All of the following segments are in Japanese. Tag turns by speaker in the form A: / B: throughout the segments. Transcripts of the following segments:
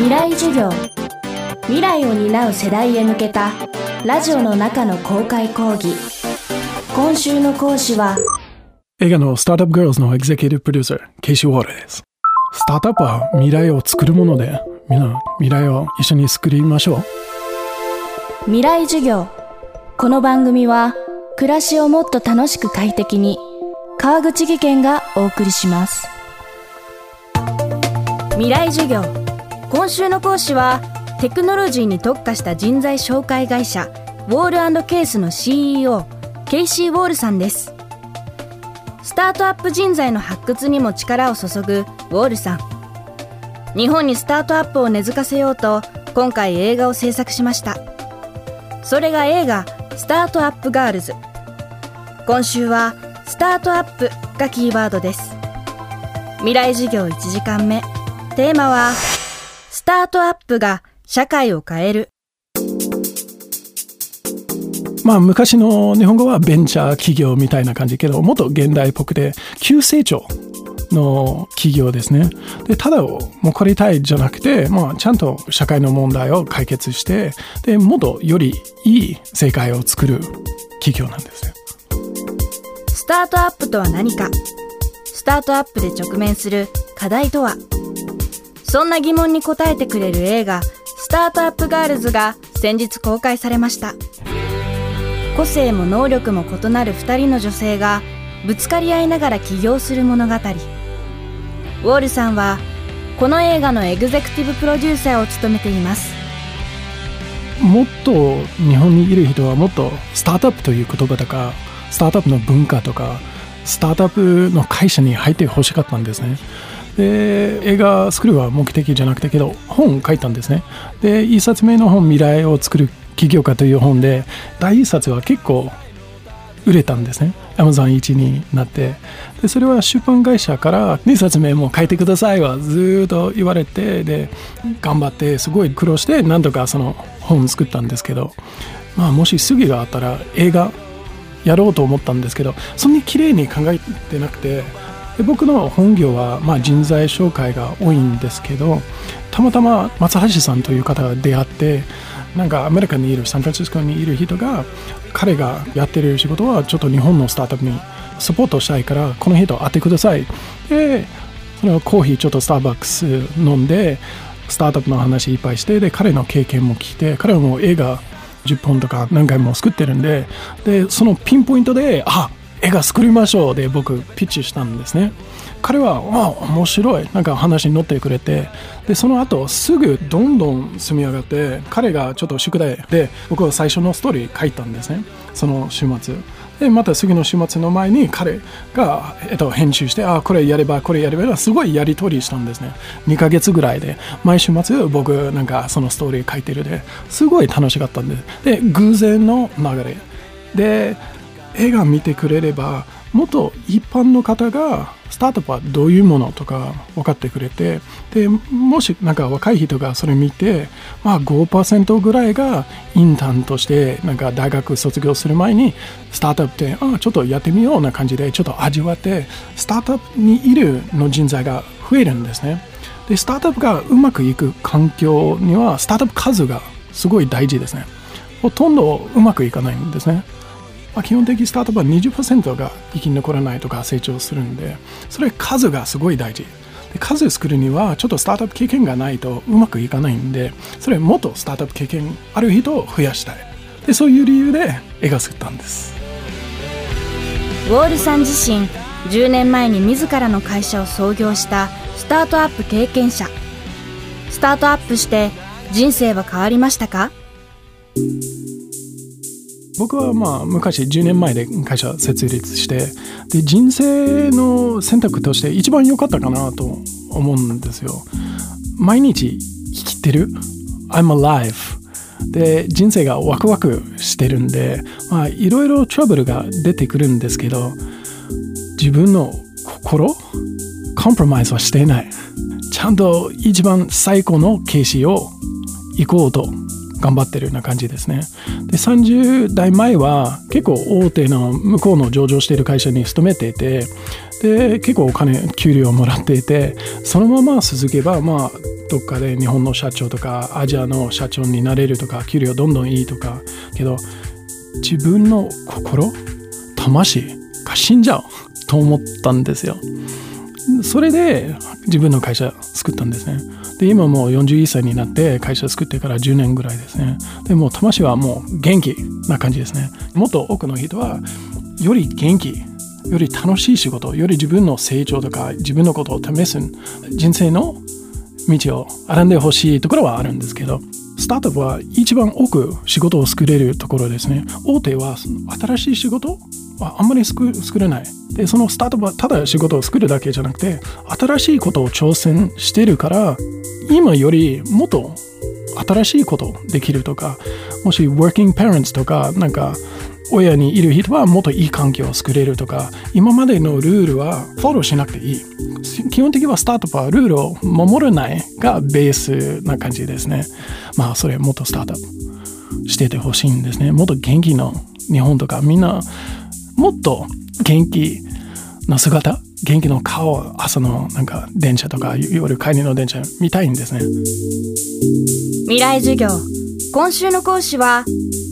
A: 未来授業。未来を担う世代へ向けたラジオの中の公開講義。今週の講師は
B: 映画のスタートアップ・ガールズのエグゼクティブ・プロデューサー、ケイシー・ウォールです。スタートアップは未来を作るもので、みんな未来を一緒に作りましょう。
A: 未来授業。この番組は暮らしをもっと楽しく快適に川口技研がお送りします。未来授業今週の講師はテクノロジーに特化した人材紹介会社ウォールケースの CEO ケイシー・ウォールさんです。スタートアップ人材の発掘にも力を注ぐウォールさん。日本にスタートアップを根付かせようと今回映画を制作しました。それが映画「スタートアップガールズ」今週はスタートアップがキーワードです。未来授業1時間目。テーマはスタートアップが社会を変える
B: まあ昔の日本語はベンチャー企業みたいな感じけどもっと現代っぽくて急成長の企業ですね。で、ただを残りたいじゃなくて、まあ、ちゃんと社会の問題を解決して、で、もっとよりいい世界を作る企業なんですね。
A: スタートアップとは何かスタートアップで直面する課題とはそんな疑問に答えてくれる映画スタートアップガールズが先日公開されました。個性も能力も異なる2人の女性がぶつかり合いながら起業する物語。ウォールさんはこの映画のエグゼクティブプロデューサーを務めています。
B: もっと日本にいる人はもっとスタートアップという言葉とかスタートアップの文化とかスタートアップの会社に入ってほしかったんですね。で映画作るは目的じゃなくてけど本を書いたんですね。で1冊目の本「未来を作る起業家」という本で第1冊は結構売れたんですね。Amazon1 になって。でそれは出版会社から2冊目も書いてくださいはずっと言われてで頑張ってすごい苦労してなんとかその本作ったんですけどまあもし次があったら映画やろうと思ったんですけどそんなに綺麗に考えてなくてで僕の本業は、まあ、人材紹介が多いんですけどたまたま松橋さんという方が出会ってなんかアメリカにいるサンフランシスコにいる人が彼がやってる仕事はちょっと日本のスタートアップにサポートしたいからこの人会ってください。でそれはコーヒーちょっとスターバックス飲んでスタートアップの話いっぱいしてで彼の経験も聞いて彼はもう映画10本とか何回も作ってるんででそのピンポイントであ絵が作りましょうで僕ピッチしたんですね。彼はあ面白い。なんか話に乗ってくれて。でその後すぐどんどん積み上がって彼がちょっと宿題で僕は最初のストーリー書いたんですね。その週末。でまた次の週末の前に彼が、えっと、編集してあこれやればこれやればすごいやり取りしたんですね。2ヶ月ぐらいで。毎週末僕なんかそのストーリー書いてるですごい楽しかったんです。で偶然の流れ。で映画見てくれればもっと一般の方がスタートアップはどういうものとか分かってくれてでもしなんか若い人がそれ見て、まあ、5%ぐらいがインターンとしてなんか大学卒業する前にスタートアップであちょっとやってみような感じでちょっと味わってスタートアップにいるの人材が増えるんですね。でスタートアップがうまくいく環境にはスタートアップ数がすごい大事ですね。ほとんどうまくいかないんですね。まあ、基本的スタートアップは20%が生き残らないとか成長するんでそれ数がすごい大事。で数作るにはちょっとスタートアップ経験がないとうまくいかないんでそれもっとスタートアップ経験ある人を増やしたい。でそういう理由で絵が作ったんです。
A: ウォールさん自身10年前に自らの会社を創業したスタートアップ経験者。スタートアップして人生は変わりましたか？
B: 僕はまあ昔10年前で会社設立してで人生の選択として一番良かったかなと思うんですよ。毎日生きてる。I'm alive. で人生がワクワクしてるんでいろいろトラブルが出てくるんですけど自分の心コンプロマイズはしていない。ちゃんと一番最高の形式を行こうと頑張ってるような感じですね。で、30代前は結構大手の向こうの上場している会社に勤めていて、で、結構お金、給料をもらっていて、そのまま続けば、まあ、どっかで日本の社長とかアジアの社長になれるとか給料どんどんいいとかけど自分の心魂が死んじゃうと思ったんですよそれで自分の会社作ったんですね。で今もう41歳になって会社作ってから10年ぐらいですね。でも魂はもう元気な感じですね。もっと多くの人はより元気より楽しい仕事より自分の成長とか自分のことを試す人生の道を歩んでほしいところはあるんですけどスタートアップは一番多く仕事を作れるところですね。大手は新しい仕事はあんまり作れない。でそのスタートはただ仕事を作るだけじゃなくて新しいことを挑戦してるから今よりもっと新しいことできるとかもし working parents とかなんか親にいる人はもっといい環境を作れるとか今までのルールはフォローしなくていい。基本的にはスタートアップはルールを守らないがベースな感じですね。まあそれもっとスタートアップしててほしいんですね。もっと元気の日本とかみんなもっと元気な姿元気の顔を朝のなんか電車とか夜帰りの電車見たいんですね。
A: 未来授業今週の講師は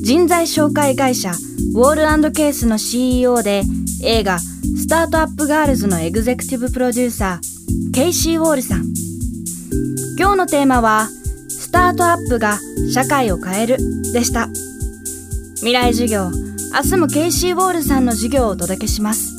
A: 人材紹介会社ウォールケースの CEO で映画スタートアップガールズのエグゼクティブプロデューサーケイシー・ウォールさん。今日のテーマはスタートアップが社会を変えるでした。未来授業明日もケイシー・ウォールさんの授業をお届けします。